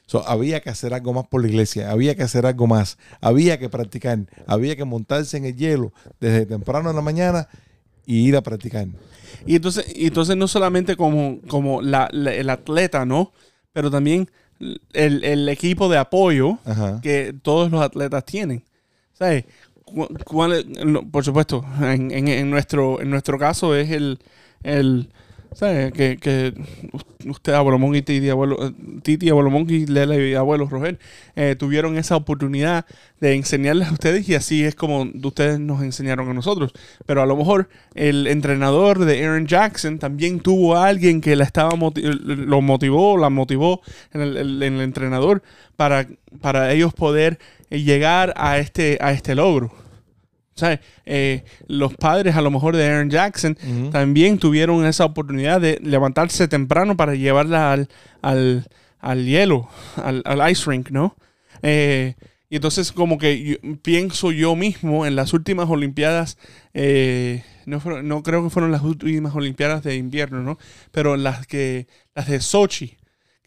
So, había que hacer algo más por la iglesia, había que hacer algo más, había que practicar, había que montarse en el hielo desde temprano en la mañana y ir a practicar. Y entonces, y entonces no solamente como, como la- la- el atleta, ¿no? Pero también el, el equipo de apoyo Ajá. que todos los atletas tienen. ¿Sabes? Cu- cuál por supuesto, en, en- en nuestro, en nuestro caso es el, el Que, que usted, abuelo Mongi, Titi, abuelo, eh, Titi, abuelo Mongi, Lela y abuelo Roger, eh, tuvieron esa oportunidad de enseñarles a ustedes y así es como ustedes nos enseñaron a nosotros. Pero a lo mejor el entrenador de Aaron Jackson también tuvo a alguien que la estaba moti- lo motivó, la motivó en el, en el entrenador para, para ellos poder llegar a este, a este logro. ¿Sabes? Eh, los padres a lo mejor de Aaron Jackson también tuvieron esa oportunidad de levantarse temprano para llevarla al, al, al hielo, al, al ice rink, ¿no? Eh, y entonces como que yo- pienso yo mismo en las últimas Olimpiadas, eh, no, fueron- no creo que fueron las últimas Olimpiadas de invierno, ¿no? Pero las, que, las de Sochi,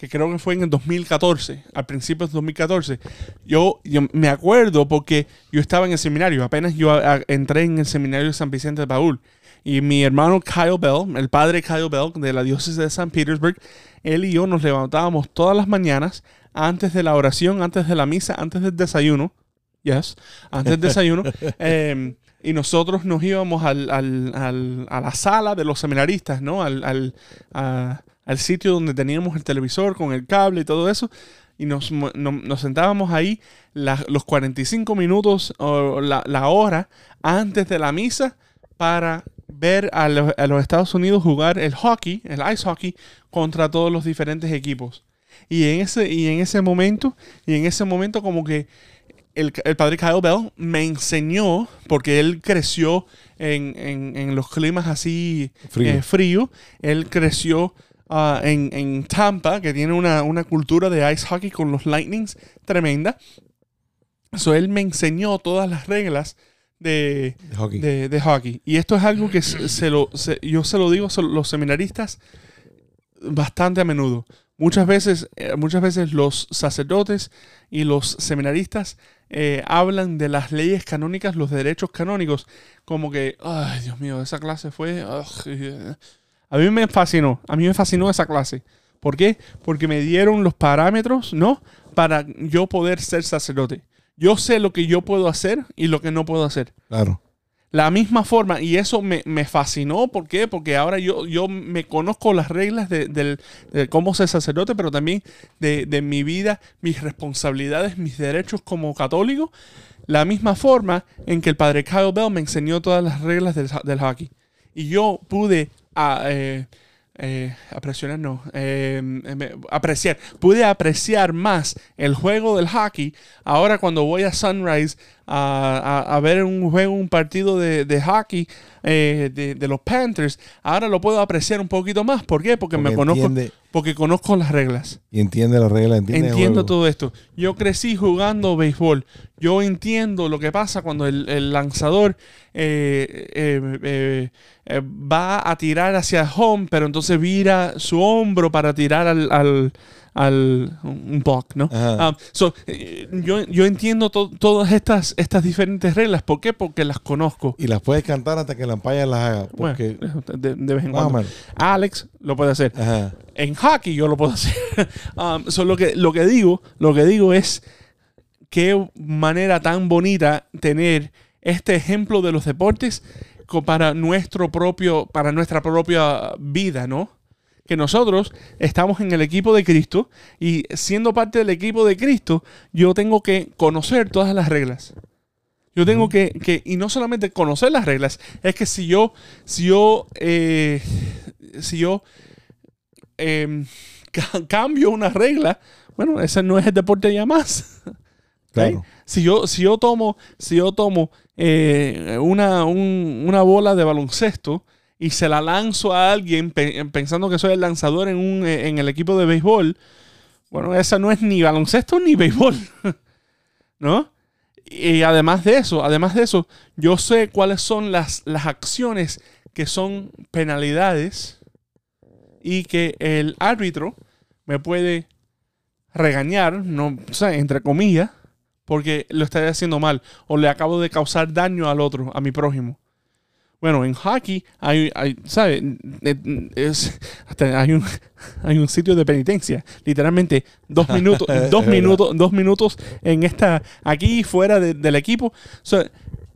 que creo que fue en el 2014, al principio del 2014. Yo, yo me acuerdo porque yo estaba en el seminario, apenas yo a- a- entré en el seminario de San Vicente de Paul. Y mi hermano Kyle Bell, el padre Kyle Bell de la diócesis de San Petersburg, él y yo nos levantábamos todas las mañanas antes de la oración, antes de la misa, antes del desayuno. Yes, antes del desayuno. em, y nosotros nos íbamos al, al- al- a la sala de los seminaristas, ¿no? Al, al- a- al sitio donde teníamos el televisor con el cable y todo eso. Y nos, no- nos sentábamos ahí la- los 45 minutos o la, la hora antes de la misa para ver a los, a los Estados Unidos jugar el hockey, el ice hockey, contra todos los diferentes equipos. Y en ese, y en ese momento, y en ese momento como que el, el padre Kyle Bell me enseñó, porque él creció en, en- en los climas así Frío. eh, frío. Él creció ah, en, en Tampa, que tiene una, una cultura de ice hockey con los Lightnings tremenda. So, él me enseñó todas las reglas de, De hockey. de, de hockey. Y esto es algo que se, se lo, se- yo se lo digo a los seminaristas bastante a menudo. Muchas veces, eh, muchas veces los sacerdotes y los seminaristas eh, hablan de las leyes canónicas, los derechos canónicos, como que, ay, Dios mío, esa clase fue... ugh, eh". A mí me fascinó, a mí me fascinó esa clase. ¿Por qué? Porque me dieron los parámetros, ¿no? Para yo poder ser sacerdote. Yo sé lo que yo puedo hacer y lo que no puedo hacer. Claro. La misma forma, y eso me, me fascinó, ¿por qué? Porque ahora yo, yo me conozco las reglas de, del- de cómo ser sacerdote, pero también de, de mi vida, mis responsabilidades, mis derechos como católico. La misma forma en que el padre Kyle Bell me enseñó todas las reglas del, del hockey. Y yo pude ah, eh, eh, apreciar, no, eh, me- apreciar, pude apreciar más el juego del hockey ahora cuando voy a Sunrise a, a- a ver un juego, un partido de, de hockey eh, de, de los Panthers, ahora lo puedo apreciar un poquito más. ¿Por qué? Porque, me conozco, porque conozco las reglas. Y entiende las reglas, entiende el Entiendo juego. todo esto. Yo crecí jugando béisbol. Yo entiendo lo que pasa cuando el, el lanzador eh, eh, eh, eh, va a tirar hacia home, pero entonces vira su hombro para tirar al, al- al un buck, ¿no? Um, so, eh, yo, yo entiendo to- todas estas, estas diferentes reglas. ¿Por qué? Porque las conozco. Y las puedes cantar hasta que la ampalla las haga. Bueno, Porque, de, de vez en cuando. Alex lo puede hacer. Ajá. En hockey yo lo puedo hacer. Um, so, lo, que, lo que digo, lo que digo es qué manera tan bonita tener este ejemplo de los deportes para nuestro propio, para nuestra propia vida, ¿no? Que nosotros estamos en el equipo de Cristo y siendo parte del equipo de Cristo, yo tengo que conocer todas las reglas. Yo tengo que, que- y no solamente conocer las reglas, es que si yo, si yo, eh, si yo em, ca- cambio una regla, bueno, ese no es el deporte ya más. Si yo, si yo tomo, si yo tomo eh, una, un- una bola de baloncesto y se la lanzo a alguien pe- pensando que soy el lanzador en, un, eh, en el equipo de béisbol, bueno, esa no es ni baloncesto ni béisbol. ¿No? Y además de eso, además de eso, yo sé cuáles son las, las acciones que son penalidades y que el árbitro me puede regañar, no, o entre comillas, porque lo estoy haciendo mal o le acabo de causar daño al otro, a mi prójimo. Bueno, en hockey hay, hay ¿sabes? Es, hasta hay un, hay un sitio de penitencia. Literalmente, dos minutos, dos minutos, dos minutos en esta, aquí fuera de- del equipo. O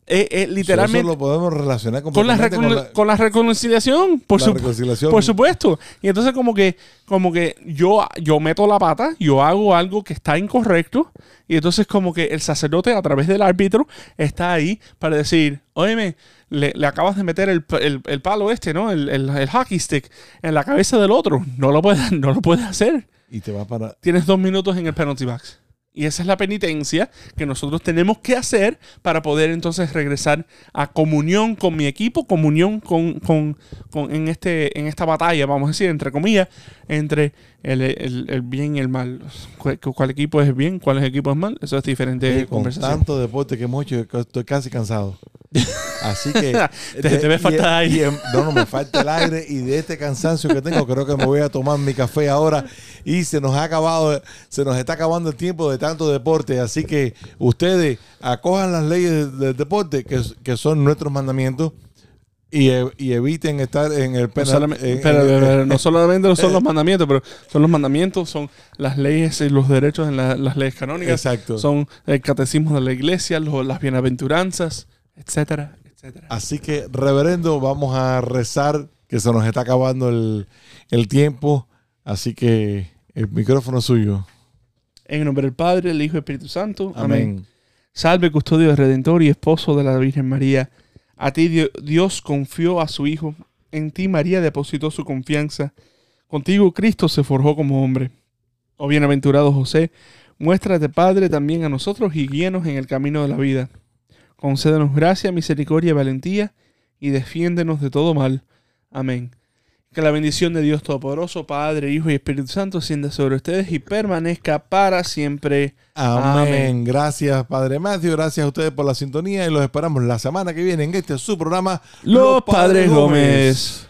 eh, eh, Eso literalmente lo podemos relacionar con la, completamente recon- con la reconciliación, por la supuesto. reconciliación. Por supuesto. Y entonces como que, como que yo, yo meto la pata, yo hago algo que está incorrecto, y entonces como que el sacerdote a través del árbitro está ahí para decir, óyeme, le, le acabas de meter el, el- el palo este, ¿no? El, el- el hockey stick en la cabeza del otro. No lo puedes, no lo puedes hacer. Y te va para... Tienes dos minutos en el penalty box. Y esa es la penitencia que nosotros tenemos que hacer para poder entonces regresar a comunión con mi equipo, comunión con, con- con- en, este, en esta batalla, vamos a decir, entre comillas, entre el, el- el bien y el mal. ¿Cuál, cuál equipo es bien? ¿Cuál equipo es mal? Eso es diferente Oye, con conversación. tanto deporte que hemos hecho, estoy casi cansado. Así que... Te- te ves falta aire. y en- no, no, me falta el aire y de este cansancio que tengo, creo que me voy a tomar mi café ahora y se nos ha acabado, se nos está acabando el tiempo de tanto deporte. Así que ustedes acojan las leyes del, deporte, que, que son nuestros mandamientos, y, e- y eviten estar en el No penal. solamente, en- pero- en- pero no solamente son los mandamientos, pero son los mandamientos, son las leyes y los derechos en la- las leyes canónicas. Exacto. Son el catecismo de la iglesia, lo- las bienaventuranzas, etcétera, etcétera. Así que, reverendo, vamos a rezar, que se nos está acabando el, el tiempo. Así que el micrófono es suyo. En el nombre del Padre, del Hijo y del Espíritu Santo. Amén. Amén. Salve, custodio redentor y esposo de la Virgen María. A ti Dio- Dios confió a su Hijo. En ti María depositó su confianza. Contigo Cristo se forjó como hombre. Oh bienaventurado José, muéstrate Padre también a nosotros y guíanos en el camino de la vida. Concédenos gracia, misericordia y valentía y defiéndenos de todo mal. Amén. Que la bendición de Dios Todopoderoso, Padre, Hijo y Espíritu Santo, sienda sobre ustedes y permanezca para siempre. Amén. Amén. Gracias, Padre Matthew. Gracias a ustedes por la sintonía y los esperamos la semana que viene en este su programa, Los Padres Gómez.